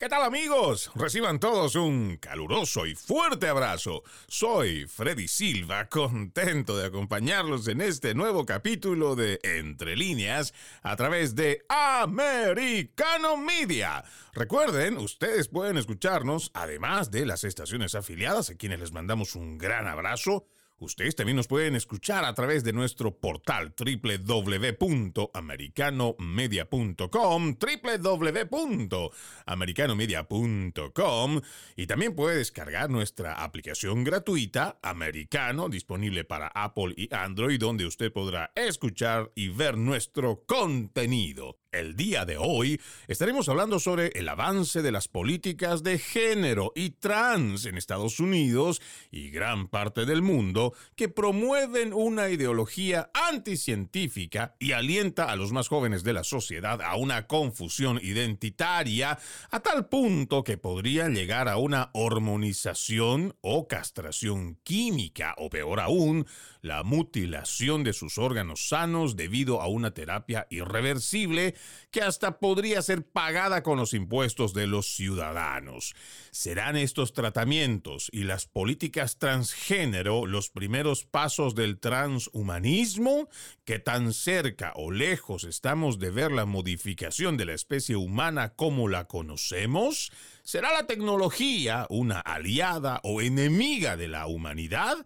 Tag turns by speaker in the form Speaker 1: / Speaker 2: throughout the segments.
Speaker 1: ¿Qué tal amigos? Reciban todos un caluroso y fuerte abrazo. Soy Freddy Silva, contento de acompañarlos en este nuevo capítulo de Entre líneas a través de Americano Media. Recuerden, ustedes pueden escucharnos, además de las estaciones afiliadas, a quienes les mandamos un gran abrazo Ustedes también nos pueden escuchar a través de nuestro portal www.americanomedia.com, www.americanomedia.com y también puede descargar nuestra aplicación gratuita Americano disponible para Apple y Android donde usted podrá escuchar y ver nuestro contenido. El día de hoy estaremos hablando sobre el avance de las políticas de género y trans en Estados Unidos y gran parte del mundo que promueven una ideología anticientífica y alienta a los más jóvenes de la sociedad a una confusión identitaria a tal punto que podría llegar a una hormonización o castración química o peor aún, la mutilación de sus órganos sanos debido a una terapia irreversible que hasta podría ser pagada con los impuestos de los ciudadanos. ¿Serán estos tratamientos y las políticas transgénero los primeros pasos del transhumanismo? ¿Qué tan cerca o lejos estamos de ver la modificación de la especie humana como la conocemos? ¿Será la tecnología una aliada o enemiga de la humanidad?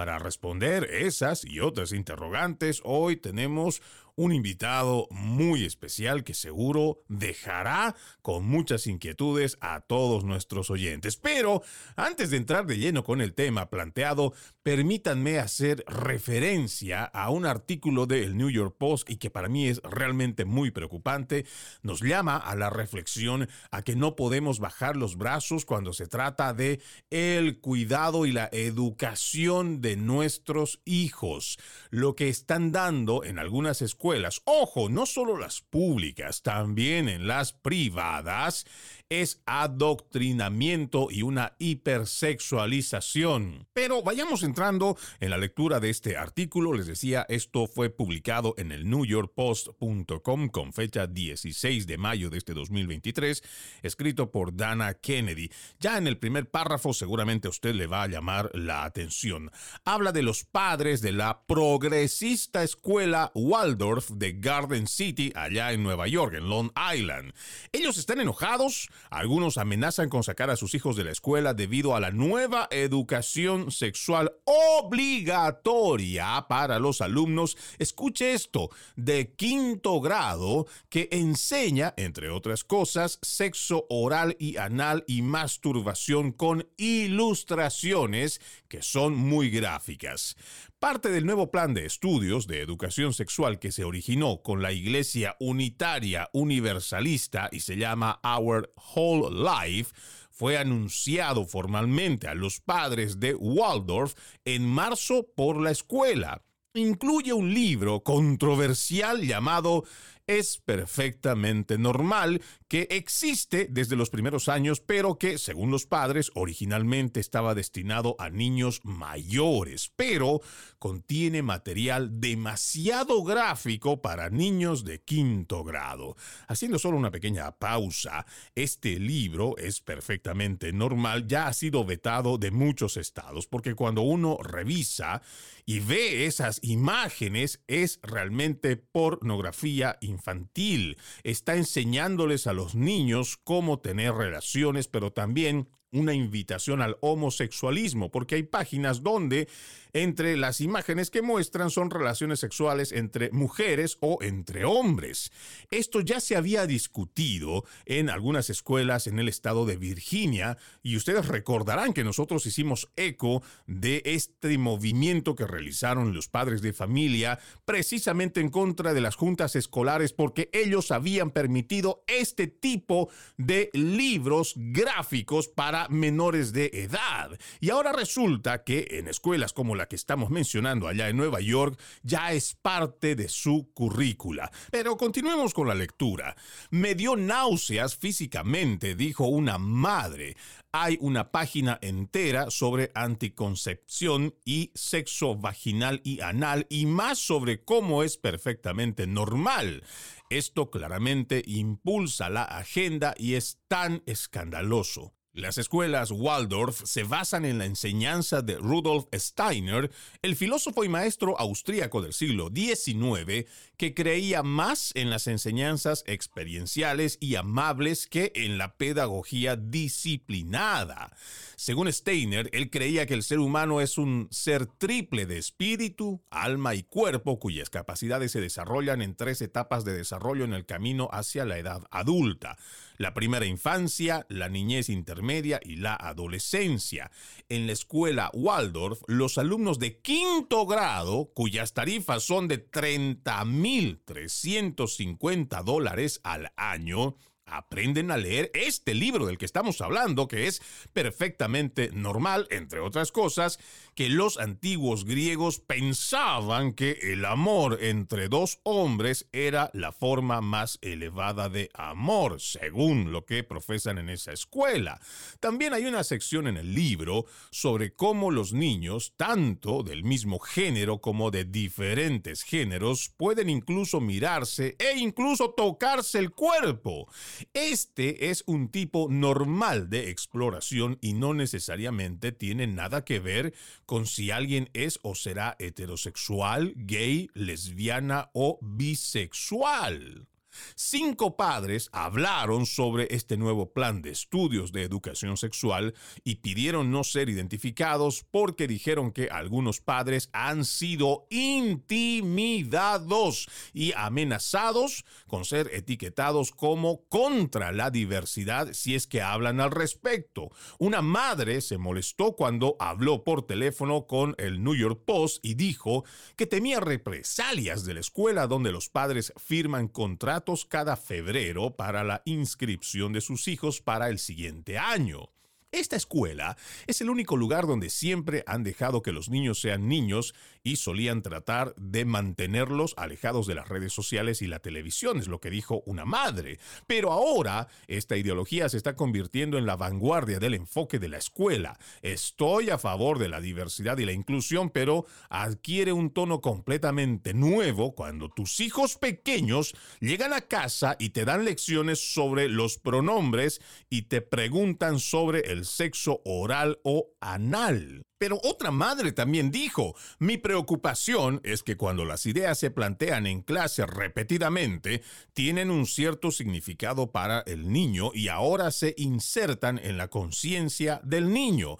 Speaker 1: Para responder esas y otras interrogantes, hoy tenemos un invitado muy especial que seguro dejará con muchas inquietudes a todos nuestros oyentes. Pero antes de entrar de lleno con el tema planteado, permítanme hacer referencia a un artículo del New York Post y que para mí es realmente muy preocupante. Nos llama a la reflexión a que no podemos bajar los brazos cuando se trata de el cuidado y la educación de nuestros hijos. Lo que están dando en algunas escuelas ojo, no solo las públicas, también en las privadas, es adoctrinamiento y una hipersexualización. Pero vayamos entrando en la lectura de este artículo. Les decía, esto fue publicado en el newyorkpost.com con fecha 16 de mayo de este 2023, escrito por Dana Kennedy. Ya en el primer párrafo seguramente a usted le va a llamar la atención. Habla de los padres de la progresista escuela Waldorf de Garden City, allá en Nueva York, en Long Island. Ellos están enojados algunos amenazan con sacar a sus hijos de la escuela debido a la nueva educación sexual obligatoria para los alumnos. Escuche esto, de quinto grado, que enseña, entre otras cosas, sexo oral y anal y masturbación con ilustraciones que son muy gráficas. Parte del nuevo plan de estudios de educación sexual que se originó con la Iglesia Unitaria Universalista y se llama Our Whole Life fue anunciado formalmente a los padres de Waldorf en marzo por la escuela. Incluye un libro controversial llamado es perfectamente normal, que existe desde los primeros años, pero que, según los padres, originalmente estaba destinado a niños mayores, pero contiene material demasiado gráfico para niños de quinto grado. Haciendo solo una pequeña pausa, este libro es perfectamente normal, ya ha sido vetado de muchos estados, porque cuando uno revisa y ve esas imágenes, es realmente pornografía infantil. Está enseñándoles a los niños cómo tener relaciones, pero también una invitación al homosexualismo, porque hay páginas donde entre las imágenes que muestran son relaciones sexuales entre mujeres o entre hombres. Esto ya se había discutido en algunas escuelas en el estado de Virginia y ustedes recordarán que nosotros hicimos eco de este movimiento que realizaron los padres de familia precisamente en contra de las juntas escolares porque ellos habían permitido este tipo de libros gráficos para menores de edad. Y ahora resulta que en escuelas como la que estamos mencionando allá en Nueva York ya es parte de su currícula. Pero continuemos con la lectura. Me dio náuseas físicamente, dijo una madre hay una página entera sobre anticoncepción y sexo vaginal y anal y más sobre cómo es perfectamente normal. Esto claramente impulsa la agenda y es tan escandaloso. Las escuelas Waldorf se basan en la enseñanza de Rudolf Steiner, el filósofo y maestro austríaco del siglo XIX, que creía más en las enseñanzas experienciales y amables que en la pedagogía disciplinada. Según Steiner, él creía que el ser humano es un ser triple de espíritu, alma y cuerpo, cuyas capacidades se desarrollan en tres etapas de desarrollo en el camino hacia la edad adulta la primera infancia, la niñez intermedia y la adolescencia. En la escuela Waldorf, los alumnos de quinto grado, cuyas tarifas son de 30.350 dólares al año, aprenden a leer este libro del que estamos hablando, que es perfectamente normal, entre otras cosas, que los antiguos griegos pensaban que el amor entre dos hombres era la forma más elevada de amor, según lo que profesan en esa escuela. También hay una sección en el libro sobre cómo los niños, tanto del mismo género como de diferentes géneros, pueden incluso mirarse e incluso tocarse el cuerpo. Este es un tipo normal de exploración y no necesariamente tiene nada que ver con si alguien es o será heterosexual, gay, lesbiana o bisexual. Cinco padres hablaron sobre este nuevo plan de estudios de educación sexual y pidieron no ser identificados porque dijeron que algunos padres han sido intimidados y amenazados con ser etiquetados como contra la diversidad si es que hablan al respecto. Una madre se molestó cuando habló por teléfono con el New York Post y dijo que temía represalias de la escuela donde los padres firman contratos cada febrero para la inscripción de sus hijos para el siguiente año. Esta escuela es el único lugar donde siempre han dejado que los niños sean niños y solían tratar de mantenerlos alejados de las redes sociales y la televisión, es lo que dijo una madre. Pero ahora esta ideología se está convirtiendo en la vanguardia del enfoque de la escuela. Estoy a favor de la diversidad y la inclusión, pero adquiere un tono completamente nuevo cuando tus hijos pequeños llegan a casa y te dan lecciones sobre los pronombres y te preguntan sobre el sexo oral o anal. Pero otra madre también dijo, mi preocupación es que cuando las ideas se plantean en clase repetidamente, tienen un cierto significado para el niño y ahora se insertan en la conciencia del niño.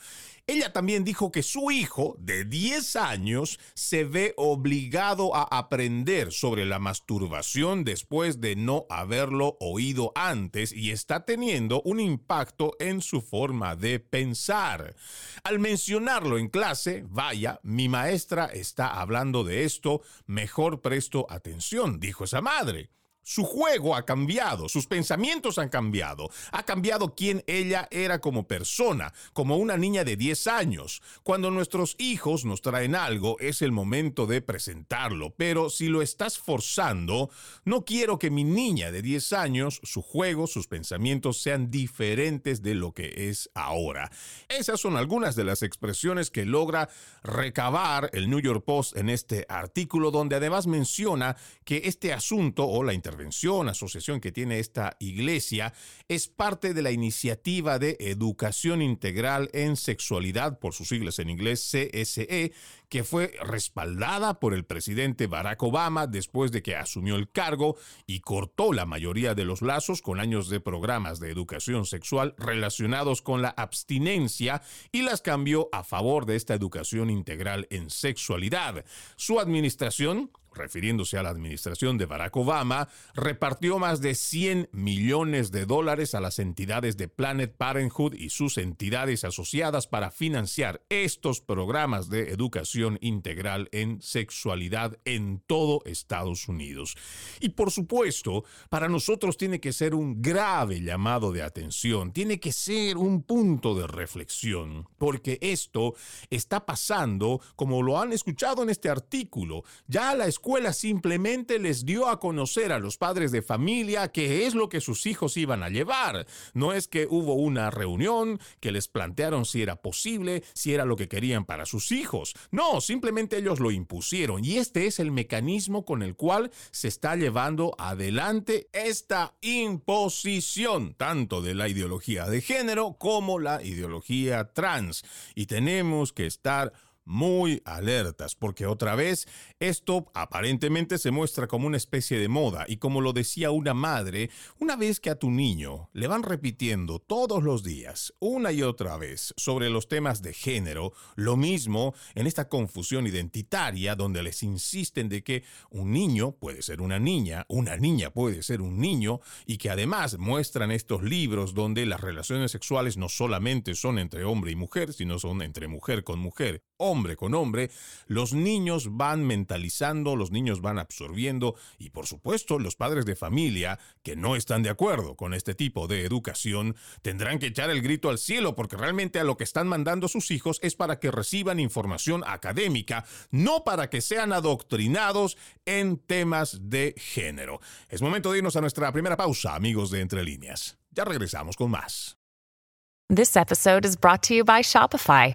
Speaker 1: Ella también dijo que su hijo de 10 años se ve obligado a aprender sobre la masturbación después de no haberlo oído antes y está teniendo un impacto en su forma de pensar. Al mencionarlo en clase, vaya, mi maestra está hablando de esto, mejor presto atención, dijo esa madre. Su juego ha cambiado, sus pensamientos han cambiado, ha cambiado quién ella era como persona, como una niña de 10 años. Cuando nuestros hijos nos traen algo, es el momento de presentarlo, pero si lo estás forzando, no quiero que mi niña de 10 años, su juego, sus pensamientos sean diferentes de lo que es ahora. Esas son algunas de las expresiones que logra recabar el New York Post en este artículo, donde además menciona que este asunto o la intervención, asociación que tiene esta iglesia, es parte de la iniciativa de educación integral en sexualidad, por sus siglas en inglés CSE, que fue respaldada por el presidente Barack Obama después de que asumió el cargo y cortó la mayoría de los lazos con años de programas de educación sexual relacionados con la abstinencia y las cambió a favor de esta educación integral en sexualidad. Su administración refiriéndose a la administración de Barack Obama, repartió más de 100 millones de dólares a las entidades de Planet Parenthood y sus entidades asociadas para financiar estos programas de educación integral en sexualidad en todo Estados Unidos. Y por supuesto, para nosotros tiene que ser un grave llamado de atención, tiene que ser un punto de reflexión, porque esto está pasando, como lo han escuchado en este artículo, ya la escuela simplemente les dio a conocer a los padres de familia qué es lo que sus hijos iban a llevar. No es que hubo una reunión que les plantearon si era posible, si era lo que querían para sus hijos. No, simplemente ellos lo impusieron y este es el mecanismo con el cual se está llevando adelante esta imposición, tanto de la ideología de género como la ideología trans. Y tenemos que estar muy alertas, porque otra vez esto aparentemente se muestra como una especie de moda. Y como lo decía una madre, una vez que a tu niño le van repitiendo todos los días, una y otra vez, sobre los temas de género, lo mismo en esta confusión identitaria donde les insisten de que un niño puede ser una niña, una niña puede ser un niño y que además muestran estos libros donde las relaciones sexuales no solamente son entre hombre y mujer, sino son entre mujer con mujer, hombre con hombre, los niños van mentalizando, los niños van absorbiendo y por supuesto los padres de familia que no están de acuerdo con este tipo de educación tendrán que echar el grito al cielo porque realmente a lo que están mandando sus hijos es para que reciban información académica, no para que sean adoctrinados en temas de género. Es momento de irnos a nuestra primera pausa, amigos de Entre Líneas. Ya regresamos con más.
Speaker 2: This episode is brought to you by Shopify.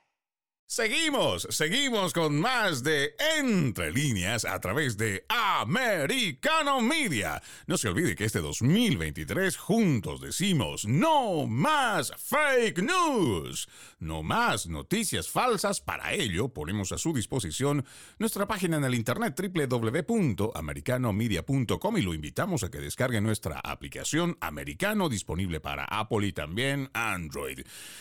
Speaker 1: Seguimos, seguimos con más de Entre líneas a través de Americano Media. No se olvide que este 2023 juntos decimos no más fake news, no más noticias falsas. Para ello ponemos a su disposición nuestra página en el internet www.americanomedia.com y lo invitamos a que descargue nuestra aplicación Americano disponible para Apple y también Android.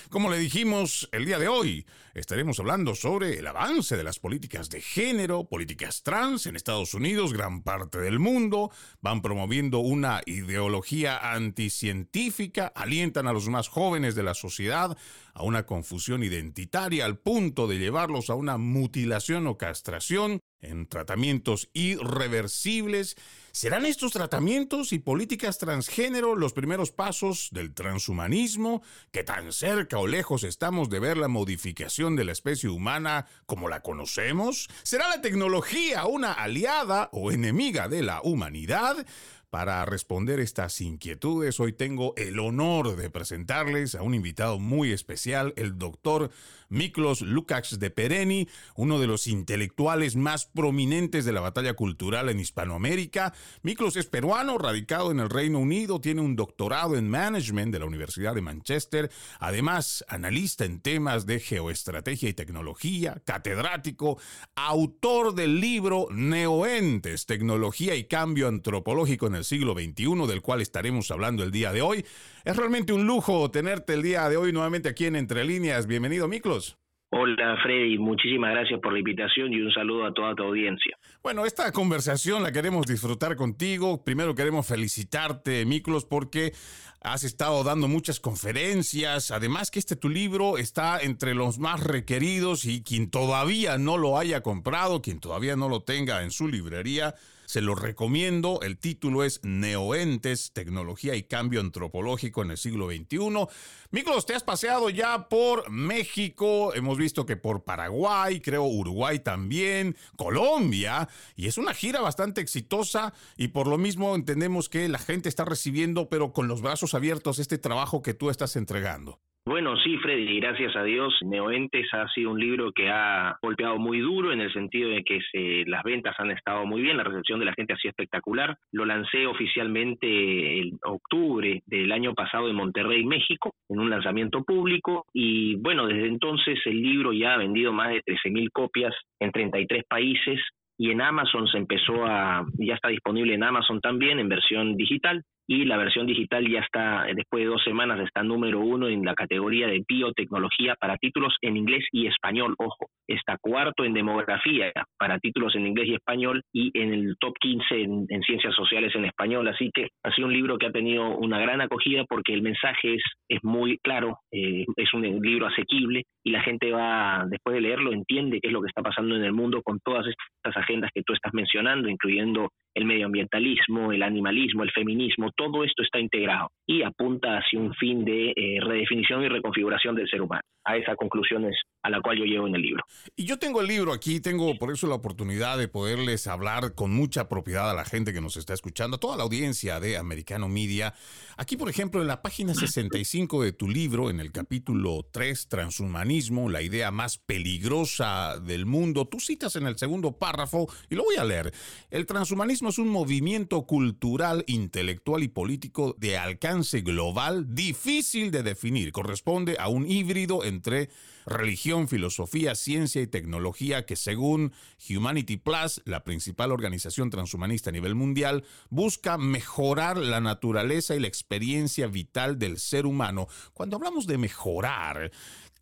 Speaker 1: Como le dijimos el día de hoy, estaremos hablando sobre el avance de las políticas de género, políticas trans en Estados Unidos, gran parte del mundo, van promoviendo una ideología anticientífica, alientan a los más jóvenes de la sociedad a una confusión identitaria al punto de llevarlos a una mutilación o castración en tratamientos irreversibles ¿Serán estos tratamientos y políticas transgénero los primeros pasos del transhumanismo? ¿Que tan cerca o lejos estamos de ver la modificación de la especie humana como la conocemos? ¿Será la tecnología una aliada o enemiga de la humanidad? Para responder estas inquietudes, hoy tengo el honor de presentarles a un invitado muy especial, el doctor Miklos Lukács de Pereni, uno de los intelectuales más prominentes de la batalla cultural en Hispanoamérica. Miklos es peruano, radicado en el Reino Unido, tiene un doctorado en management de la Universidad de Manchester, además analista en temas de geoestrategia y tecnología, catedrático, autor del libro Neoentes, Tecnología y Cambio Antropológico en el siglo XXI, del cual estaremos hablando el día de hoy. Es realmente un lujo tenerte el día de hoy nuevamente aquí en Entre Líneas. Bienvenido, Miklos.
Speaker 3: Hola Freddy, muchísimas gracias por la invitación y un saludo a toda tu audiencia.
Speaker 1: Bueno, esta conversación la queremos disfrutar contigo. Primero queremos felicitarte, Miklos, porque has estado dando muchas conferencias. Además que este tu libro está entre los más requeridos y quien todavía no lo haya comprado, quien todavía no lo tenga en su librería, se lo recomiendo. El título es Neoentes, Tecnología y Cambio Antropológico en el siglo XXI. Miklos, te has paseado ya por México, hemos visto que por Paraguay, creo Uruguay también, Colombia, y es una gira bastante exitosa y por lo mismo entendemos que la gente está recibiendo, pero con los brazos abiertos, este trabajo que tú estás entregando.
Speaker 3: Bueno, sí, Freddy, gracias a Dios, Neoentes ha sido un libro que ha golpeado muy duro en el sentido de que las ventas han estado muy bien, la recepción de la gente ha sido espectacular. Lo lancé oficialmente en octubre del año pasado en Monterrey, México, en un lanzamiento público y bueno, desde entonces el libro ya ha vendido más de 13.000 copias en 33 países y en Amazon se empezó a, ya está disponible en Amazon también en versión digital y la versión digital ya está, después de dos semanas, está número uno en la categoría de biotecnología para títulos en inglés y español, ojo, está cuarto en demografía para títulos en inglés y español y en el top 15 en, ciencias sociales en español, así que ha sido un libro que ha tenido una gran acogida porque el mensaje es, es muy claro, eh, es un libro asequible y la gente va, después de leerlo, entiende qué es lo que está pasando en el mundo con todas estas agendas que tú estás mencionando, incluyendo el medioambientalismo, el animalismo, el feminismo, todo esto está integrado y apunta hacia un fin de eh, redefinición y reconfiguración del ser humano. A esa conclusión es a la cual yo llevo en el libro.
Speaker 1: Y yo tengo el libro aquí, tengo por eso la oportunidad de poderles hablar con mucha propiedad a la gente que nos está escuchando, a toda la audiencia de Americano Media. Aquí, por ejemplo, en la página 65 de tu libro, en el capítulo 3, Transhumanismo, la idea más peligrosa del mundo, tú citas en el segundo párrafo, y lo voy a leer, el transhumanismo es un movimiento cultural, intelectual y político de alcance global difícil de definir. Corresponde a un híbrido entre religión, filosofía, ciencia y tecnología que según Humanity Plus, la principal organización transhumanista a nivel mundial, busca mejorar la naturaleza y la experiencia vital del ser humano. Cuando hablamos de mejorar,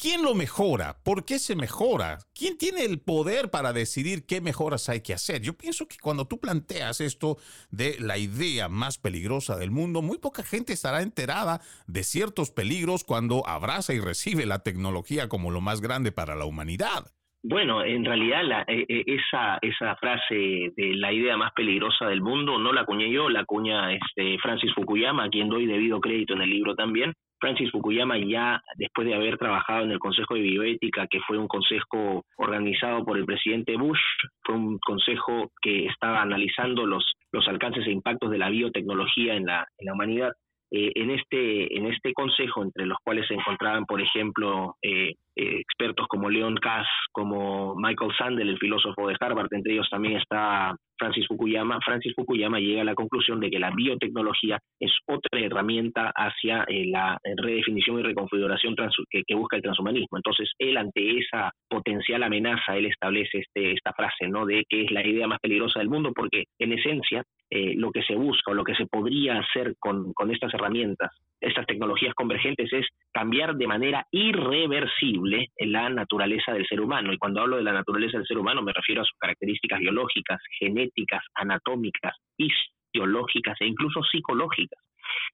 Speaker 1: ¿Quién lo mejora? ¿Por qué se mejora? ¿Quién tiene el poder para decidir qué mejoras hay que hacer? Yo pienso que cuando tú planteas esto de la idea más peligrosa del mundo, muy poca gente estará enterada de ciertos peligros cuando abraza y recibe la tecnología como lo más grande para la humanidad.
Speaker 3: Bueno, en realidad la, eh, eh, esa, esa frase de la idea más peligrosa del mundo no la acuñé yo, la acuña este Francis Fukuyama, a quien doy debido crédito en el libro también. Francis Fukuyama ya después de haber trabajado en el Consejo de Bioética, que fue un consejo organizado por el presidente Bush, fue un consejo que estaba analizando los, los alcances e impactos de la biotecnología en la, en la humanidad. Eh, en este en este consejo entre los cuales se encontraban por ejemplo eh, eh, expertos como Leon Kass como Michael Sandel el filósofo de Harvard entre ellos también está Francis Fukuyama, Francis Fukuyama llega a la conclusión de que la biotecnología es otra herramienta hacia eh, la redefinición y reconfiguración que, busca el transhumanismo. Entonces, él ante esa potencial amenaza, él establece este, esta frase, ¿no? De que es la idea más peligrosa del mundo, porque en esencia eh, lo que se busca o lo que se podría hacer con, con estas herramientas, estas tecnologías convergentes, es cambiar de manera irreversible la naturaleza del ser humano. Y cuando hablo de la naturaleza del ser humano me refiero a sus características biológicas, genéticas, anatómicas, fisiológicas e incluso psicológicas.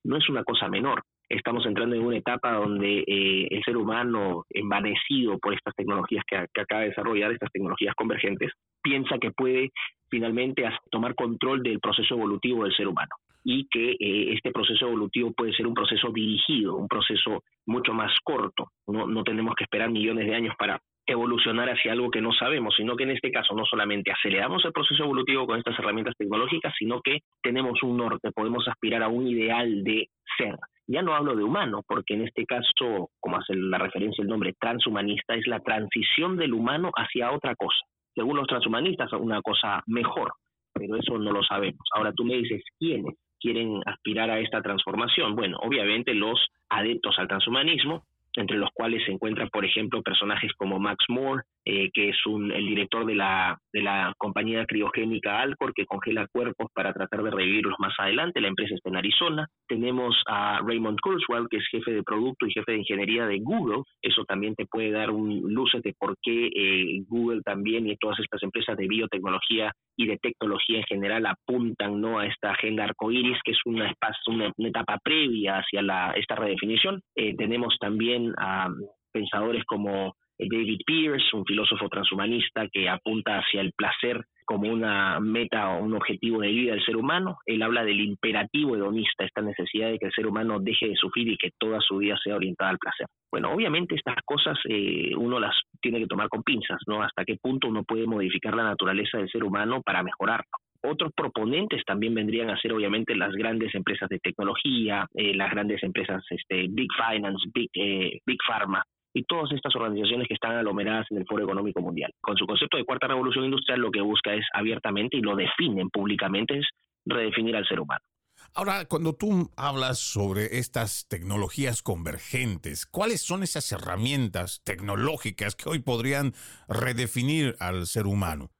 Speaker 3: No es una cosa menor. Estamos entrando en una etapa donde eh, el ser humano, envanecido por estas tecnologías que, acaba de desarrollar, estas tecnologías convergentes, piensa que puede finalmente tomar control del proceso evolutivo del ser humano y que eh, este proceso evolutivo puede ser un proceso dirigido, un proceso mucho más corto. No, no tenemos que esperar millones de años para evolucionar hacia algo que no sabemos, sino que en este caso no solamente aceleramos el proceso evolutivo con estas herramientas tecnológicas, sino que tenemos un norte, podemos aspirar a un ideal de ser. Ya no hablo de humano, porque en este caso, como hace la referencia el nombre transhumanista, es la transición del humano hacia otra cosa. Según los transhumanistas, una cosa mejor, pero eso no lo sabemos. Ahora tú me dices, ¿quiénes quieren aspirar a esta transformación? Bueno, obviamente los adeptos al transhumanismo, entre los cuales se encuentran, por ejemplo, personajes como Max Moore, eh, que es un, el director de la, de la compañía criogénica Alcor, que congela cuerpos para tratar de revivirlos más adelante. La empresa está en Arizona. Tenemos a Raymond Kurzweil, que es jefe de producto y jefe de ingeniería de Google. Eso también te puede dar un luces de por qué eh, Google también y todas estas empresas de biotecnología y de tecnología en general apuntan ¿no? a esta agenda arcoíris, que es una, una, una etapa previa hacia la, esta redefinición. Eh, tenemos también a pensadores como David Pierce, un filósofo transhumanista que apunta hacia el placer como una meta o un objetivo de vida del ser humano. Él habla del imperativo hedonista, esta necesidad de que el ser humano deje de sufrir y que toda su vida sea orientada al placer. Bueno, obviamente estas cosas eh, uno las tiene que tomar con pinzas, ¿no? Hasta qué punto uno puede modificar la naturaleza del ser humano para mejorarlo Otros proponentes también vendrían a ser obviamente las grandes empresas de tecnología, eh, las grandes empresas este, Big Finance, Big, eh, Big Pharma, y todas estas organizaciones que están aglomeradas en el Foro Económico Mundial. Con su concepto de cuarta revolución industrial lo que busca es abiertamente y lo definen públicamente es redefinir al ser humano.
Speaker 1: Ahora, cuando tú hablas sobre estas tecnologías convergentes, ¿cuáles son esas herramientas tecnológicas que hoy podrían redefinir al ser humano?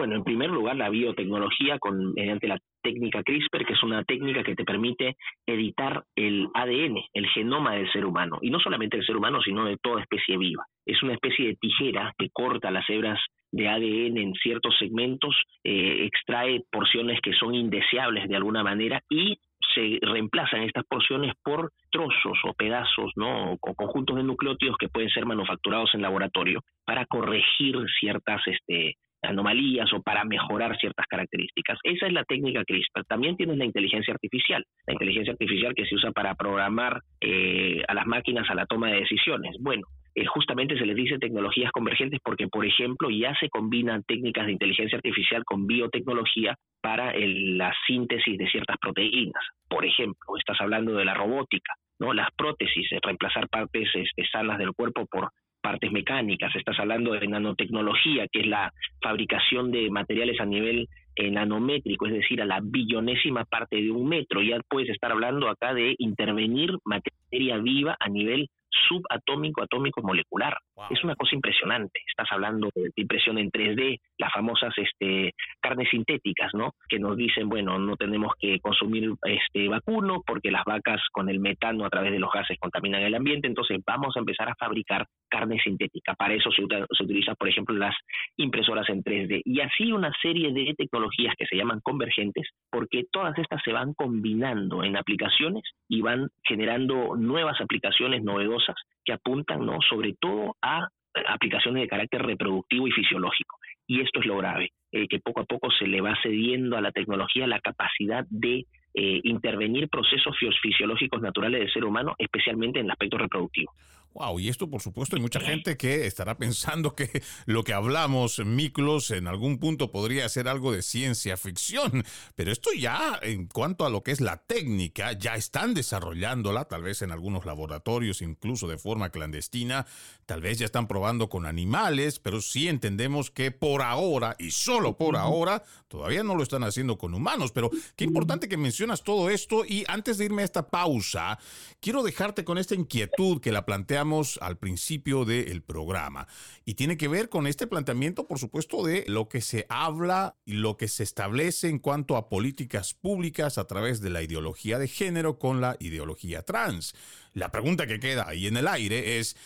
Speaker 3: Bueno, en primer lugar, la biotecnología con, mediante la técnica CRISPR, que es una técnica que te permite editar el ADN, el genoma del ser humano, y no solamente del ser humano, sino de toda especie viva. Es una especie de tijera que corta las hebras de ADN en ciertos segmentos, eh, extrae porciones que son indeseables de alguna manera y se reemplazan estas porciones por trozos o pedazos, ¿no? o conjuntos de nucleótidos que pueden ser manufacturados en laboratorio para corregir ciertas este, anomalías o para mejorar ciertas características. Esa es la técnica CRISPR. También tienes la inteligencia artificial, la inteligencia artificial que se usa para programar eh, a las máquinas a la toma de decisiones. Bueno, eh, justamente se les dice tecnologías convergentes porque, por ejemplo, ya se combinan técnicas de inteligencia artificial con biotecnología para la síntesis de ciertas proteínas. Por ejemplo, estás hablando de la robótica, ¿no? Las prótesis, reemplazar partes este, sanas del cuerpo por partes mecánicas, estás hablando de nanotecnología, que es la fabricación de materiales a nivel eh, nanométrico, es decir, a la billonésima parte de un metro. Ya puedes estar hablando acá de intervenir materia viva a nivel subatómico, atómico, molecular. Es una cosa impresionante. Estás hablando de impresión en 3D, las famosas este, carnes sintéticas, ¿no? Que nos dicen, bueno, no tenemos que consumir este vacuno porque las vacas con el metano a través de los gases contaminan el ambiente, entonces vamos a empezar a fabricar carne sintética. Para eso se, se utilizan, por ejemplo, las impresoras en 3D. Y así una serie de tecnologías que se llaman convergentes, porque todas estas se van combinando en aplicaciones y van generando nuevas aplicaciones novedosas que apuntan, ¿no? Sobre todo a aplicaciones de carácter reproductivo y fisiológico. Y esto es lo grave, eh, que poco a poco se le va cediendo a la tecnología la capacidad de eh, intervenir procesos fisiológicos naturales del ser humano, especialmente en el aspecto reproductivo.
Speaker 1: Wow, y esto por supuesto hay mucha gente que estará pensando que lo que hablamos, Miklos, en algún punto podría ser algo de ciencia ficción, pero esto ya en cuanto a lo que es la técnica, ya están desarrollándola, tal vez en algunos laboratorios, incluso de forma clandestina, tal vez ya están probando con animales, pero sí entendemos que por ahora, y solo por ahora, todavía no lo están haciendo con humanos, pero qué importante que mencionas todo esto y antes de irme a esta pausa, quiero dejarte con esta inquietud que la plantea al principio del programa. Y tiene que ver con este planteamiento, por supuesto, de lo que se habla y lo que se establece en cuanto a políticas públicas a través de la ideología de género con la ideología trans. La pregunta que queda ahí en el aire es,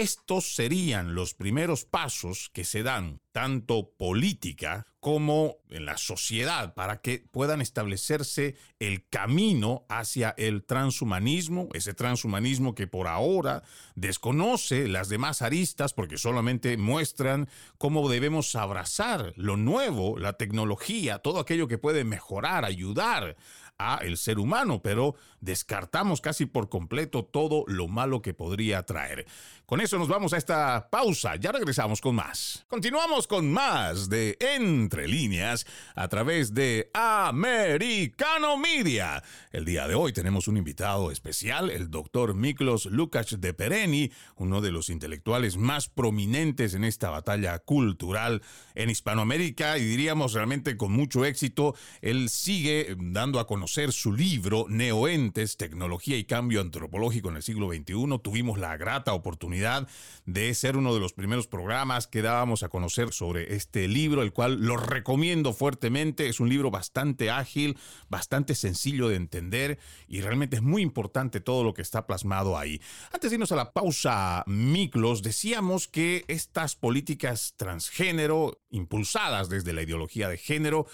Speaker 1: estos serían los primeros pasos que se dan, tanto política como en la sociedad, para que puedan establecerse el camino hacia el transhumanismo, ese transhumanismo que por ahora desconoce las demás aristas porque solamente muestran cómo debemos abrazar lo nuevo, la tecnología, todo aquello que puede mejorar, ayudar el ser humano, pero descartamos casi por completo todo lo malo que podría traer. Con eso nos vamos a esta pausa, ya regresamos con más. Continuamos con más de Entre líneas a través de Americano Media. El día de hoy tenemos un invitado especial, el doctor Miklos Lukács de Pereni, uno de los intelectuales más prominentes en esta batalla cultural en Hispanoamérica y diríamos realmente con mucho éxito. Él sigue dando a conocer su libro Neoentes, Tecnología y Cambio Antropológico en el siglo XXI. Tuvimos la grata oportunidad de ser uno de los primeros programas que dábamos a conocer sobre este libro, el cual lo recomiendo fuertemente. Es un libro bastante ágil, bastante sencillo de entender y realmente es muy importante todo lo que está plasmado ahí. Antes de irnos a la pausa, Miklos, decíamos que estas políticas transgénero, impulsadas desde la ideología de género,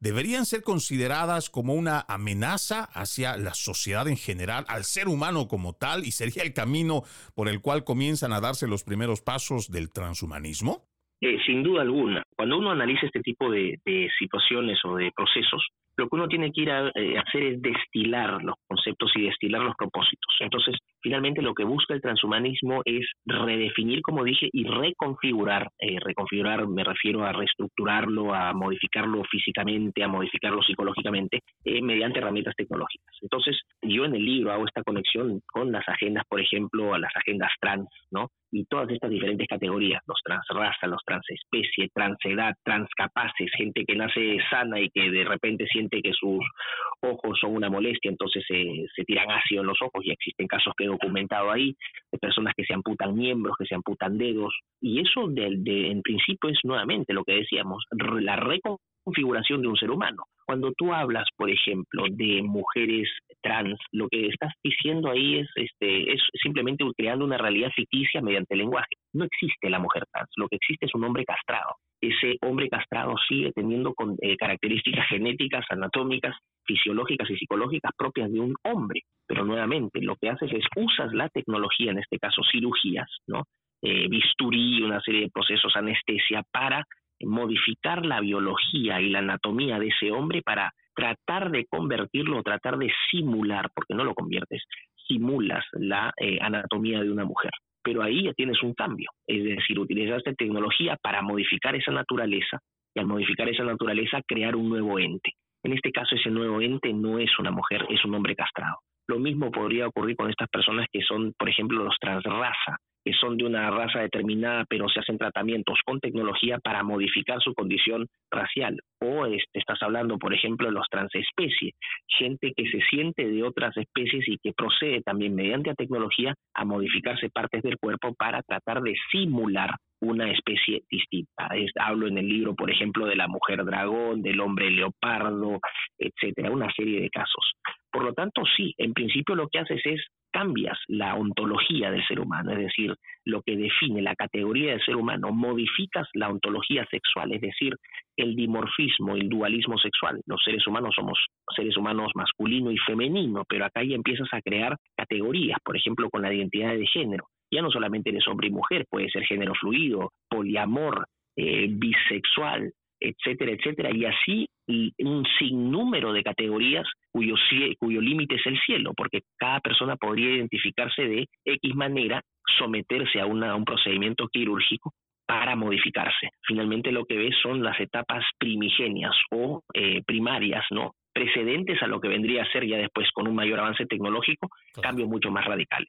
Speaker 1: deberían ser consideradas como una amenaza hacia la sociedad en general, al ser humano como tal, y sería el camino por el cual comienzan a darse los primeros pasos del transhumanismo?
Speaker 3: Eh, sin duda alguna, cuando uno analiza este tipo de, situaciones o de procesos, lo que uno tiene que ir a eh, hacer es destilar los conceptos y destilar los propósitos. Entonces, finalmente lo que busca el transhumanismo es redefinir, como dije, y reconfigurar. Eh, reconfigurar me refiero a reestructurarlo, a modificarlo físicamente, a modificarlo psicológicamente, mediante herramientas tecnológicas. Entonces, yo en el libro hago esta conexión con las agendas, por ejemplo, a las agendas trans, ¿no? Y todas estas diferentes categorías, los transraza, los transespecie, transedad, transcapaces, gente que nace sana y que de repente siente que sus ojos son una molestia, entonces se, tiran ácido en los ojos y existen casos que he documentado ahí, de personas que se amputan miembros, que se amputan dedos, y eso de, en principio es nuevamente lo que decíamos, la reconfiguración de un ser humano. Cuando tú hablas, por ejemplo, de mujeres trans, lo que estás diciendo ahí es, este, es simplemente creando una realidad ficticia mediante el lenguaje. No existe la mujer trans, lo que existe es un hombre castrado. Ese hombre castrado sigue teniendo con, eh, características genéticas, anatómicas, fisiológicas y psicológicas propias de un hombre. Pero nuevamente, lo que haces es usas la tecnología, en este caso cirugías, ¿no? Eh, bisturí, una serie de procesos anestesia para modificar la biología y la anatomía de ese hombre para tratar de convertirlo, tratar de simular, porque no lo conviertes, simulas la eh, anatomía de una mujer. Pero ahí ya tienes un cambio, es decir, utilizaste tecnología para modificar esa naturaleza y al modificar esa naturaleza crear un nuevo ente. En este caso ese nuevo ente no es una mujer, es un hombre castrado. Lo mismo podría ocurrir con estas personas que son, por ejemplo, los transraza, que son de una raza determinada, pero se hacen tratamientos con tecnología para modificar su condición racial. O este, estás hablando, por ejemplo, de los transespecies, gente que se siente de otras especies y que procede también mediante tecnología a modificarse partes del cuerpo para tratar de simular una especie distinta. hablo en el libro, por ejemplo, de la mujer dragón, del hombre leopardo, etcétera, una serie de casos. Por lo tanto, sí, en principio lo que haces es cambias la ontología del ser humano, es decir, lo que define la categoría del ser humano, modificas la ontología sexual, es decir, el dimorfismo, el dualismo sexual. Los seres humanos somos seres humanos masculino y femenino, pero acá ya empiezas a crear categorías, por ejemplo, con la identidad de género. Ya no solamente eres hombre y mujer, puede ser género fluido, poliamor, eh, bisexual, etcétera, etcétera, y así un sinnúmero de categorías cuyo, cuyo límite es el cielo, porque cada persona podría identificarse de X manera, someterse a, una, un procedimiento quirúrgico para modificarse. Finalmente lo que ves son las etapas primigenias o eh, primarias, ¿no? precedentes a lo que vendría a ser ya después con un mayor avance tecnológico, cambios mucho más radicales.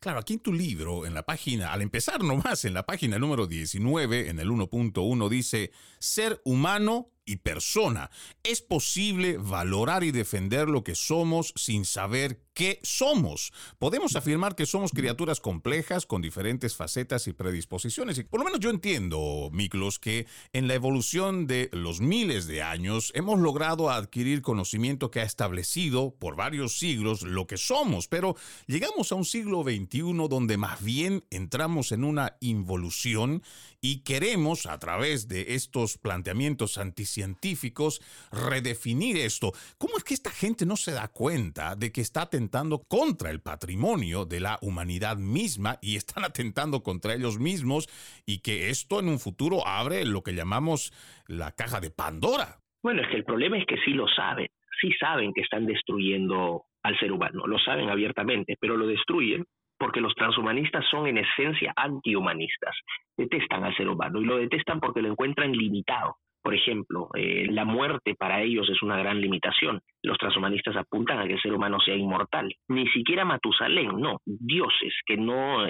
Speaker 1: Claro, aquí en tu libro, en la página, al empezar nomás, en la página número 19, en el 1.1, dice, ser humano y persona. Es posible valorar y defender lo que somos sin saber qué somos. Podemos afirmar que somos criaturas complejas con diferentes facetas y predisposiciones. Y por lo menos yo entiendo, Miklos, que en la evolución de los miles de años hemos logrado adquirir conocimiento que ha establecido por varios siglos lo que somos, pero llegamos a un siglo XXI donde más bien entramos en una involución y queremos, a través de estos planteamientos anticientíficos, redefinir esto. ¿Cómo es que esta gente no se da cuenta de que está atentando contra el patrimonio de la humanidad misma y están atentando contra ellos mismos y que esto en un futuro abre lo que llamamos la caja de Pandora?
Speaker 3: Bueno, es que el problema es que sí lo saben, sí saben que están destruyendo al ser humano, lo saben abiertamente, pero lo destruyen porque los transhumanistas son en esencia antihumanistas, detestan al ser humano y lo detestan porque lo encuentran limitado. Por ejemplo, eh, la muerte para ellos es una gran limitación. Los transhumanistas apuntan a que el ser humano sea inmortal. Ni siquiera Matusalén, no, dioses, que no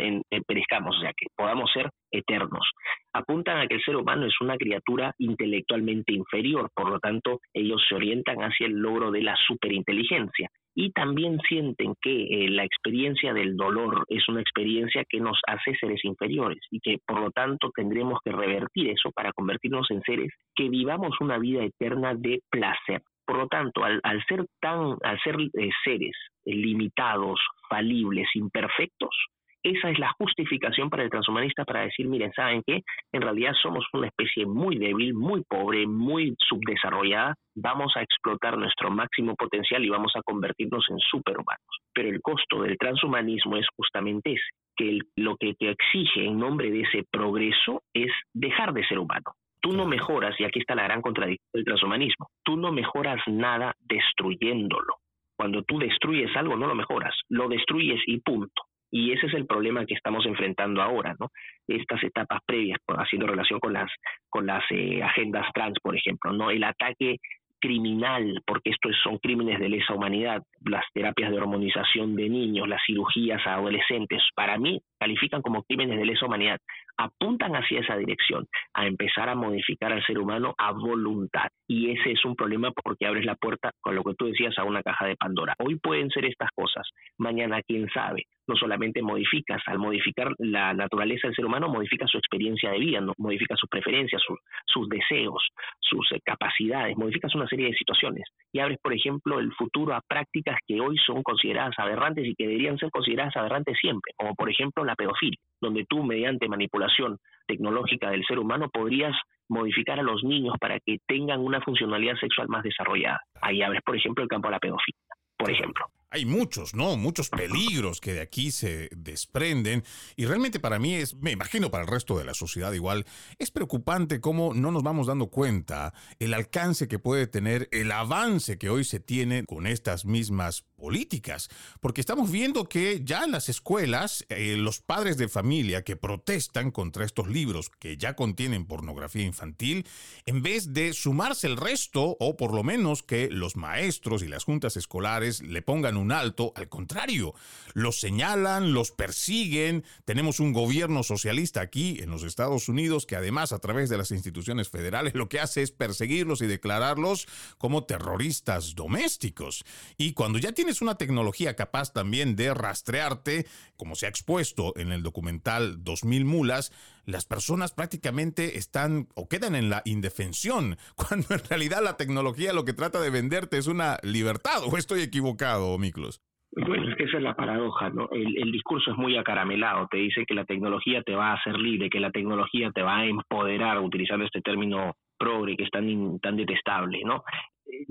Speaker 3: perezcamos, o sea, que podamos ser eternos. Apuntan a que el ser humano es una criatura intelectualmente inferior, por lo tanto, ellos se orientan hacia el logro de la superinteligencia y también sienten que eh, la experiencia del dolor es una experiencia que nos hace seres inferiores y que por lo tanto tendremos que revertir eso para convertirnos en seres que vivamos una vida eterna de placer. Por lo tanto, al, ser tan, al ser eh, seres limitados, falibles, imperfectos, esa es la justificación para el transhumanista para decir, miren, ¿saben qué? En realidad somos una especie muy débil, muy pobre, muy subdesarrollada, vamos a explotar nuestro máximo potencial y vamos a convertirnos en superhumanos. Pero el costo del transhumanismo es justamente ese, que lo que te exige en nombre de ese progreso es dejar de ser humano. Tú no mejoras, y aquí está la gran contradicción del transhumanismo, tú no mejoras nada destruyéndolo. Cuando tú destruyes algo, no lo mejoras, lo destruyes y punto. Y ese es el problema que estamos enfrentando ahora, ¿no? Estas etapas previas, haciendo relación con las, con las eh, agendas trans, por ejemplo, ¿no? El ataque criminal, porque esto son crímenes de lesa humanidad, las terapias de hormonización de niños, las cirugías a adolescentes, para mí califican como crímenes de lesa humanidad, apuntan hacia esa dirección, a empezar a modificar al ser humano a voluntad. Y ese es un problema porque abres la puerta, con lo que tú decías, a una caja de Pandora. Hoy pueden ser estas cosas, mañana quién sabe. No solamente modificas, al modificar la naturaleza del ser humano, modifica su experiencia de vida, modifica sus preferencias, sus deseos, sus eh, capacidades, modificas una serie de situaciones. Y abres, por ejemplo, el futuro a prácticas que hoy son consideradas aberrantes y que deberían ser consideradas aberrantes siempre, como por ejemplo la pedofilia, donde tú mediante manipulación tecnológica del ser humano podrías modificar a los niños para que tengan una funcionalidad sexual más desarrollada. Ahí abres, por ejemplo, el campo de la pedofilia, por ejemplo
Speaker 1: hay muchos, ¿no? Muchos peligros que de aquí se desprenden. Y realmente para mí es, me imagino para el resto de la sociedad igual, es preocupante cómo no nos vamos dando cuenta el alcance que puede tener el avance que hoy se tiene con estas mismas políticas. Porque estamos viendo que ya en las escuelas, eh, los padres de familia que protestan contra estos libros que ya contienen pornografía infantil, en vez de sumarse el resto, o por lo menos que los maestros y las juntas escolares le pongan un alto, al contrario, los señalan, los persiguen. Tenemos un gobierno socialista aquí en los Estados Unidos que además a través de las instituciones federales lo que hace es perseguirlos y declararlos como terroristas domésticos. Y cuando ya tienes una tecnología capaz también de rastrearte, como se ha expuesto en el documental 2000 mulas, las personas prácticamente están o quedan en la indefensión, cuando en realidad la tecnología lo que trata de venderte es una libertad, o estoy equivocado, Miklos.
Speaker 3: Bueno, es esa es la paradoja, ¿no? El, el, discurso es muy acaramelado, te dice que la tecnología te va a hacer libre, que la tecnología te va a empoderar, utilizando este término progre que es tan, tan detestable, ¿no?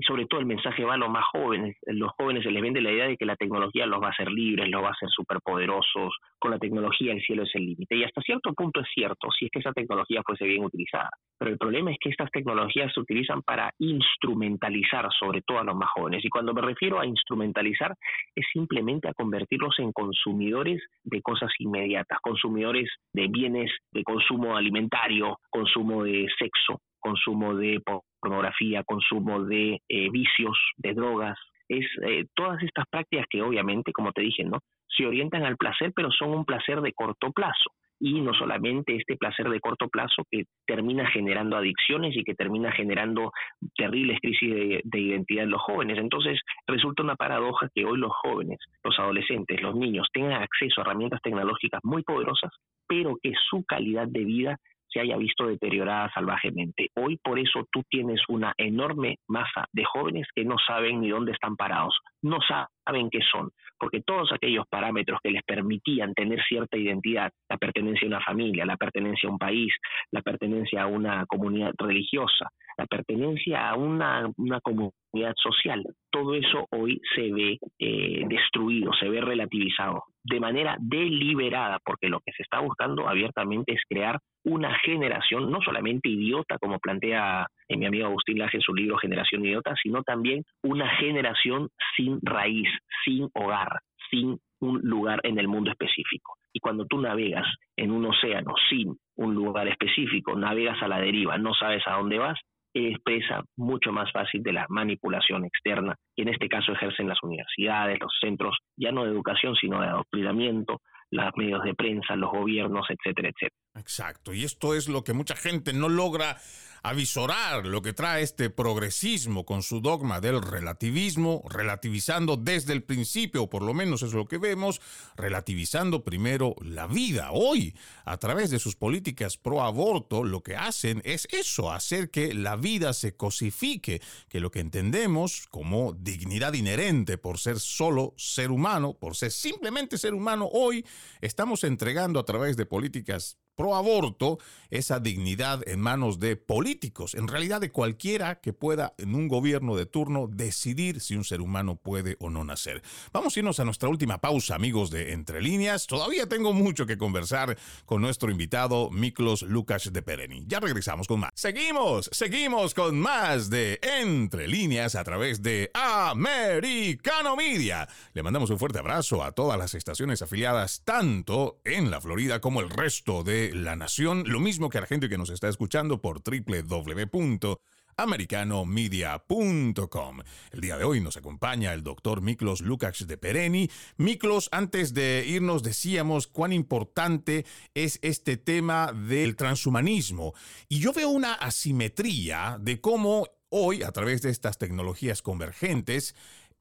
Speaker 3: Sobre todo el mensaje va a los más jóvenes. Los jóvenes se les vende la idea de que la tecnología los va a hacer libres, los va a hacer superpoderosos. Con la tecnología el cielo es el límite. Y hasta cierto punto es cierto, si es que esa tecnología fuese bien utilizada. Pero el problema es que estas tecnologías se utilizan para instrumentalizar sobre todo a los más jóvenes. Y cuando me refiero a instrumentalizar, es simplemente a convertirlos en consumidores de cosas inmediatas, consumidores de bienes de consumo alimentario, consumo de sexo, consumo de pornografía, consumo de eh, vicios, de drogas, es eh, todas estas prácticas que obviamente, como te dije, no se orientan al placer, pero son un placer de corto plazo. Y no solamente este placer de corto plazo que termina generando adicciones y que termina generando terribles crisis de, de, identidad en los jóvenes. Entonces resulta una paradoja que hoy los jóvenes, los adolescentes, los niños tengan acceso a herramientas tecnológicas muy poderosas, pero que su calidad de vida se haya visto deteriorada salvajemente. Hoy por eso tú tienes una enorme masa de jóvenes que no saben ni dónde están parados, no saben qué son, porque todos aquellos parámetros que les permitían tener cierta identidad, la pertenencia a una familia, la pertenencia a un país, la pertenencia a una comunidad religiosa, la pertenencia a una, una comunidad social, todo eso hoy se ve eh, destruido, se ve relativizado de manera deliberada, porque lo que se está buscando abiertamente es crear una generación no solamente idiota, como plantea eh, mi amigo Agustín Laje en su libro Generación Idiota, sino también una generación sin raíz, sin hogar, sin un lugar en el mundo específico. Y cuando tú navegas en un océano sin un lugar específico, navegas a la deriva, no sabes a dónde vas, es presa mucho más fácil de la manipulación externa, que en este caso ejercen las universidades, los centros, ya no de educación, sino de adoctrinamiento, los medios de prensa, los gobiernos, etcétera, etcétera.
Speaker 1: Exacto, y esto es lo que mucha gente no logra avisorar lo que trae este progresismo con su dogma del relativismo, relativizando desde el principio, por lo menos es lo que vemos, relativizando primero la vida. Hoy, a través de sus políticas pro aborto, lo que hacen es eso, hacer que la vida se cosifique, que lo que entendemos como dignidad inherente por ser solo ser humano, por ser simplemente ser humano, hoy estamos entregando a través de políticas pro aborto esa dignidad en manos de políticos, en realidad de cualquiera que pueda en un gobierno de turno decidir si un ser humano puede o no nacer. Vamos a irnos a nuestra última pausa, amigos de Entre Líneas. Todavía tengo mucho que conversar con nuestro invitado Miklos Lucas de Pereni. Ya regresamos con más. Seguimos, seguimos con más de Entre Líneas a través de Americano Media. Le mandamos un fuerte abrazo a todas las estaciones afiliadas tanto en la Florida como el resto de la nación, lo mismo que a la gente que nos está escuchando por www.americanomedia.com. El día de hoy nos acompaña el doctor Miklos Lukács de Pereni. Miklos, antes de irnos decíamos cuán importante es este tema del transhumanismo. Y yo veo una asimetría de cómo hoy, a través de estas tecnologías convergentes,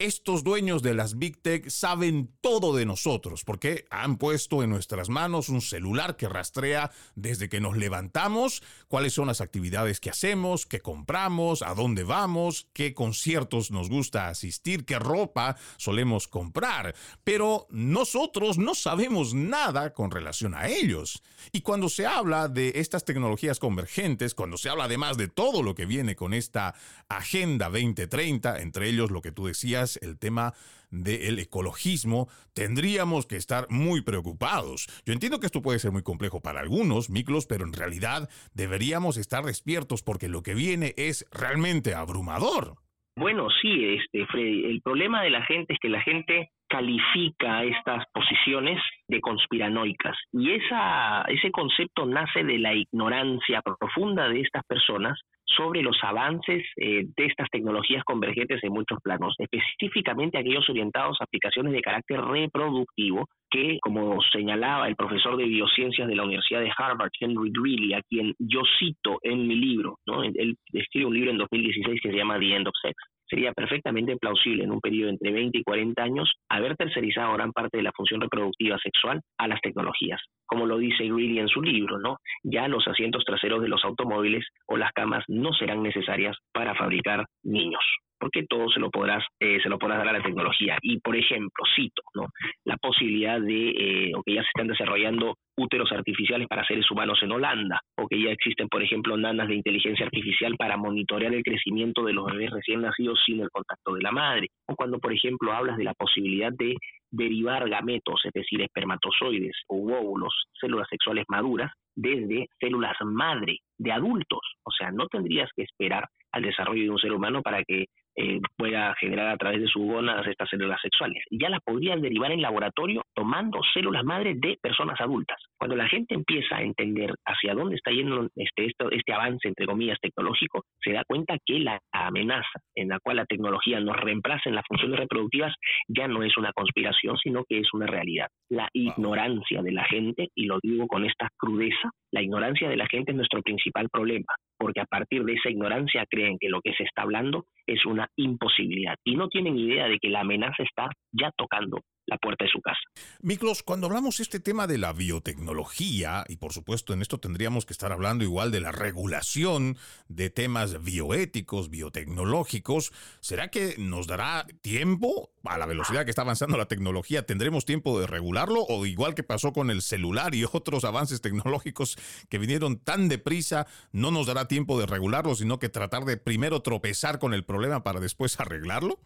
Speaker 1: estos dueños de las Big Tech saben todo de nosotros porque han puesto en nuestras manos un celular que rastrea desde que nos levantamos cuáles son las actividades que hacemos, qué compramos, a dónde vamos, qué conciertos nos gusta asistir, qué ropa solemos comprar. Pero nosotros no sabemos nada con relación a ellos. Y cuando se habla de estas tecnologías convergentes, cuando se habla además de todo lo que viene con esta Agenda 2030, entre ellos lo que tú decías, el tema del ecologismo, tendríamos que estar muy preocupados. Yo entiendo que esto puede ser muy complejo para algunos, Miklos, pero en realidad deberíamos estar despiertos porque lo que viene es realmente abrumador.
Speaker 3: Bueno, sí, este, Freddy. El problema de la gente es que la gente califica estas posiciones de conspiranoicas y esa, ese concepto nace de la ignorancia profunda de estas personas sobre los avances eh, de estas tecnologías convergentes en muchos planos, específicamente aquellos orientados a aplicaciones de carácter reproductivo que, como señalaba el profesor de biociencias de la Universidad de Harvard, Henry Greeley, a quien yo cito en mi libro, ¿no? él escribe un libro en 2016 que se llama The End of Sex, sería perfectamente plausible en un periodo entre 20 y 40 años haber tercerizado gran parte de la función reproductiva sexual a las tecnologías. Como lo dice Greeley en su libro, ¿no? Ya los asientos traseros de los automóviles o las camas no serán necesarias para fabricar niños porque todo se lo podrás eh, se lo podrás dar a la tecnología y por ejemplo cito no la posibilidad de eh, o que ya se están desarrollando úteros artificiales para seres humanos en Holanda o que ya existen por ejemplo nanas de inteligencia artificial para monitorear el crecimiento de los bebés recién nacidos sin el contacto de la madre o cuando por ejemplo hablas de la posibilidad de derivar gametos es decir espermatozoides o óvulos células sexuales maduras desde células madre de adultos o sea no tendrías que esperar al desarrollo de un ser humano para que eh, pueda generar a través de sus gónadas estas células sexuales. Ya las podrían derivar en laboratorio tomando células madre de personas adultas. Cuando la gente empieza a entender hacia dónde está yendo este, este avance, entre comillas, tecnológico, se da cuenta que la amenaza en la cual la tecnología nos reemplaza en las funciones reproductivas ya no es una conspiración, sino que es una realidad. La ignorancia de la gente, y lo digo con esta crudeza, la ignorancia de la gente es nuestro principal problema, porque a partir de esa ignorancia creen que lo que se está hablando es una imposibilidad y no tienen idea de que la amenaza está ya tocando la puerta de su casa.
Speaker 1: Miklos, cuando hablamos este tema de la biotecnología, y por supuesto en esto tendríamos que estar hablando igual de la regulación de temas bioéticos, biotecnológicos, ¿será que nos dará tiempo a la velocidad que está avanzando la tecnología? ¿Tendremos tiempo de regularlo? O igual que pasó con el celular y otros avances tecnológicos que vinieron tan deprisa, no nos dará tiempo de regularlo, sino que tratar de primero tropezar con el problema para después arreglarlo?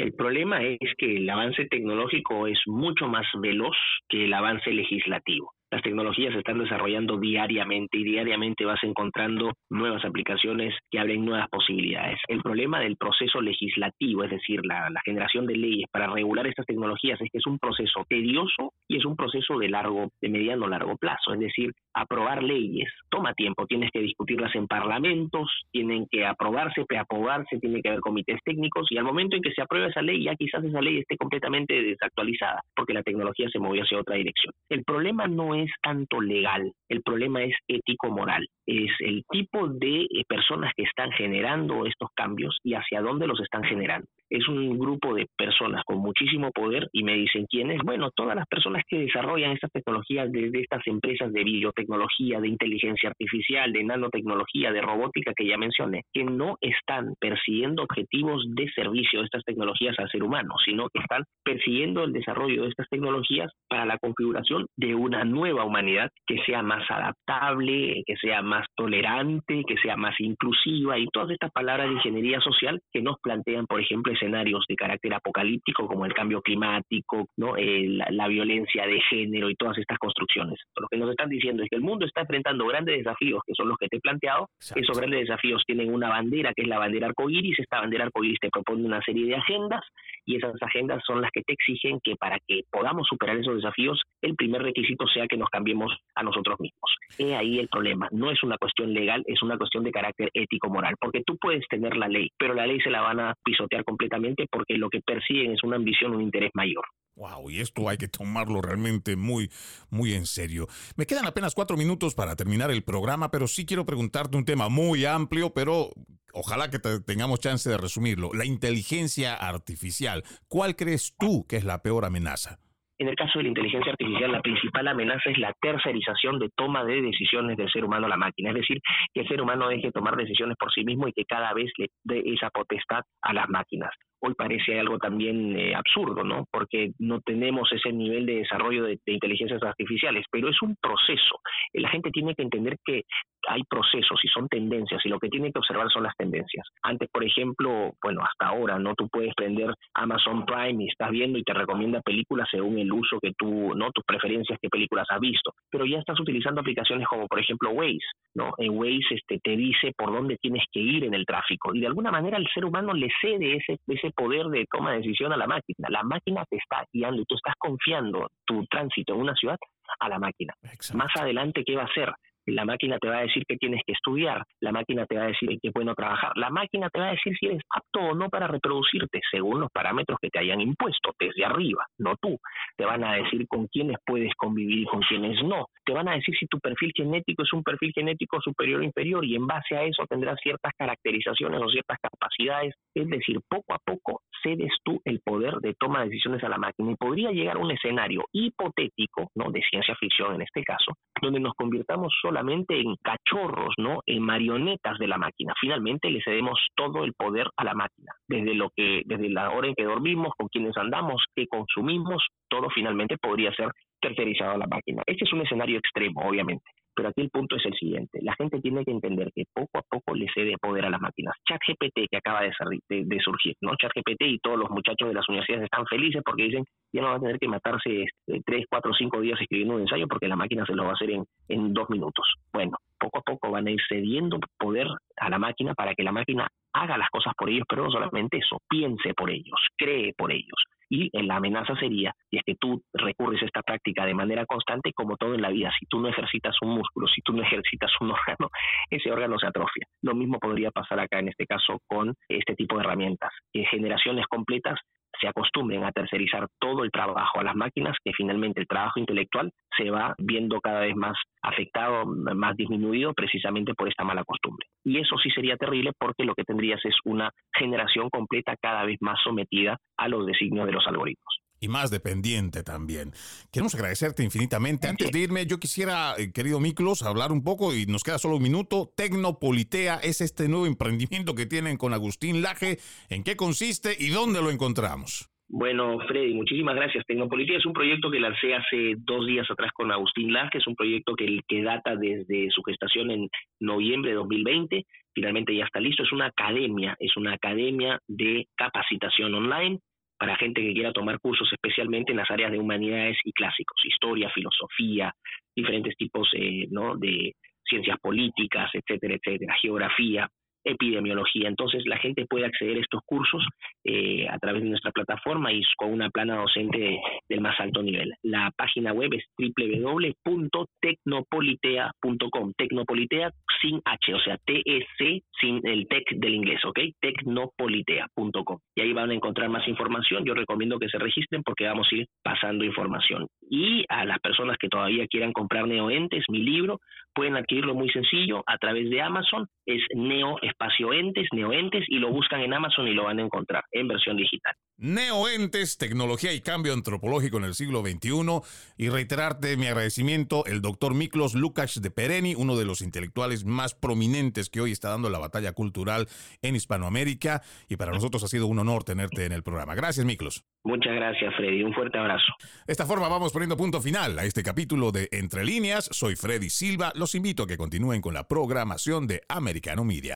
Speaker 3: El problema es que el avance tecnológico es mucho más veloz que el avance legislativo. Las tecnologías se están desarrollando diariamente y diariamente vas encontrando nuevas aplicaciones que abren nuevas posibilidades. El problema del proceso legislativo, es decir, la, generación de leyes para regular estas tecnologías, es que es un proceso tedioso y es un proceso de largo, de mediano largo plazo. Es decir, aprobar leyes toma tiempo, tienes que discutirlas en parlamentos, tienen que aprobarse, preaprobarse, tiene que haber comités técnicos y al momento en que se aprueba esa ley ya quizás esa ley esté completamente desactualizada porque la tecnología se movió hacia otra dirección. El problema no es es tanto legal, el problema es ético-moral, es el tipo de eh, personas que están generando estos cambios y hacia dónde los están generando. Es un grupo de personas con muchísimo poder y me dicen quiénes, bueno, todas las personas que desarrollan estas tecnologías desde estas empresas de biotecnología, de inteligencia artificial, de nanotecnología, de robótica que ya mencioné, que no están persiguiendo objetivos de servicio de estas tecnologías al ser humano, sino que están persiguiendo el desarrollo de estas tecnologías para la configuración de una nueva humanidad que sea más adaptable, que sea más tolerante, que sea más inclusiva y todas estas palabras de ingeniería social que nos plantean, por ejemplo, escenarios de carácter apocalíptico como el cambio climático, ¿no? Eh, la, violencia de género y todas estas construcciones. Lo que nos están diciendo es que el mundo está enfrentando grandes desafíos, que son los que te he planteado. Esos grandes desafíos tienen una bandera, que es la bandera arcoíris. Esta bandera arcoíris te propone una serie de agendas y esas agendas son las que te exigen que para que podamos superar esos desafíos, el primer requisito sea que nos cambiemos a nosotros mismos. He ahí el problema. No es una cuestión legal, es una cuestión de carácter ético-moral, porque tú puedes tener la ley, pero la ley se la van a pisotear completamente porque lo que persiguen es una ambición, un interés mayor.
Speaker 1: Wow, y esto hay que tomarlo realmente muy, muy en serio. Me quedan apenas cuatro minutos para terminar el programa, pero sí quiero preguntarte un tema muy amplio, pero ojalá que tengamos chance de resumirlo. La inteligencia artificial. ¿Cuál crees tú que es la peor amenaza?
Speaker 3: En el caso de la inteligencia artificial, la principal amenaza es la tercerización de toma de decisiones del ser humano a la máquina. Es decir, que el ser humano deje tomar decisiones por sí mismo y que cada vez le dé esa potestad a las máquinas hoy parece algo también eh, absurdo, ¿no? Porque no tenemos ese nivel de desarrollo de, inteligencias artificiales, pero es un proceso. La gente tiene que entender que hay procesos y son tendencias y lo que tiene que observar son las tendencias. Antes, por ejemplo, bueno, hasta ahora, ¿no? Tú puedes prender Amazon Prime y estás viendo y te recomienda películas según el uso que tú, ¿no? Tus preferencias, qué películas has visto. Pero ya estás utilizando aplicaciones como, por ejemplo, Waze, ¿no? En Waze este, te dice por dónde tienes que ir en el tráfico y de alguna manera el ser humano le cede ese, ese poder de toma de decisión a la máquina. La máquina te está guiando y tú estás confiando tu tránsito en una ciudad a la máquina. Más adelante, ¿qué va a hacer? La máquina te va a decir que tienes que estudiar, la máquina te va a decir que es bueno trabajar, la máquina te va a decir si eres apto o no para reproducirte según los parámetros que te hayan impuesto desde arriba, no tú. Te van a decir con quiénes puedes convivir y con quiénes no. Te van a decir si tu perfil genético es un perfil genético superior o inferior y en base a eso tendrás ciertas caracterizaciones o ciertas capacidades. Es decir, poco a poco cedes tú el poder de toma de decisiones a la máquina y podría llegar a un escenario hipotético, ¿no? de ciencia ficción en este caso, donde nos convirtamos solamente en cachorros, ¿no? en marionetas de la máquina. Finalmente le cedemos todo el poder a la máquina, desde lo que desde la hora en que dormimos, con quienes andamos, qué consumimos, todo finalmente podría ser tercerizado a la máquina. Este es un escenario extremo, obviamente. Pero aquí el punto es el siguiente. La gente tiene que entender que poco a poco le cede poder a las máquinas. ChatGPT, que acaba de, de, surgir, ¿no? ChatGPT y todos los muchachos de las universidades están felices porque dicen, ya no van a tener que matarse este, tres, cuatro, cinco días escribiendo un ensayo porque la máquina se lo va a hacer en, en dos minutos. Bueno, poco a poco van a ir cediendo poder a la máquina para que la máquina haga las cosas por ellos, pero no solamente eso, piense por ellos, cree por ellos. Y la amenaza sería, y es que tú recurres a esta práctica de manera constante, como todo en la vida, si tú no ejercitas un músculo, si tú no ejercitas un órgano, ese órgano se atrofia. Lo mismo podría pasar acá en este caso con este tipo de herramientas, que generaciones completas se acostumbren a tercerizar todo el trabajo a las máquinas, que finalmente el trabajo intelectual se va viendo cada vez más afectado, más disminuido precisamente por esta mala costumbre. Y eso sí sería terrible porque lo que tendrías es una generación completa cada vez más sometida a los designios de los algoritmos
Speaker 1: y más dependiente también. Queremos agradecerte infinitamente. Antes de irme, yo quisiera, eh, querido Miklos, hablar un poco y nos queda solo un minuto. Tecnopolitea es este nuevo emprendimiento que tienen con Agustín Laje. ¿En qué consiste y dónde lo encontramos?
Speaker 3: Bueno, Freddy, muchísimas gracias. Tecnopolitea es un proyecto que lancé hace dos días atrás con Agustín Laje. Es un proyecto que, que data desde su gestación en noviembre de 2020. Finalmente ya está listo. Es una academia, es una academia de capacitación online para gente que quiera tomar cursos especialmente en las áreas de humanidades y clásicos, historia, filosofía, diferentes tipos eh, ¿no? de ciencias políticas, etcétera, etcétera, geografía epidemiología. Entonces la gente puede acceder a estos cursos eh, a través de nuestra plataforma y con una plana docente del más alto nivel. La página web es www.tecnopolitea.com. Tecnopolitea sin H, o sea, T-E-C sin el tech del inglés, ¿ok? Tecnopolitea.com. Y ahí van a encontrar más información. Yo recomiendo que se registren porque vamos a ir pasando información. Y a las personas que todavía quieran comprar Neoentes, mi libro, pueden adquirirlo muy sencillo a través de Amazon. Es Neo Espacio Entes, Neoentes, y lo buscan en Amazon y lo van a encontrar en versión digital.
Speaker 1: Neoentes, tecnología y cambio antropológico en el siglo XXI. Y reiterarte mi agradecimiento, el doctor Miklos Lukács de Pereni, uno de los intelectuales más prominentes que hoy está dando la batalla cultural en Hispanoamérica. Y para nosotros ha sido un honor tenerte en el programa. Gracias, Miklos.
Speaker 3: Muchas gracias, Freddy. Un fuerte abrazo.
Speaker 1: De esta forma vamos poniendo punto final a este capítulo de Entre Líneas. Soy Freddy Silva. Los invito a que continúen con la programación de Americano Media.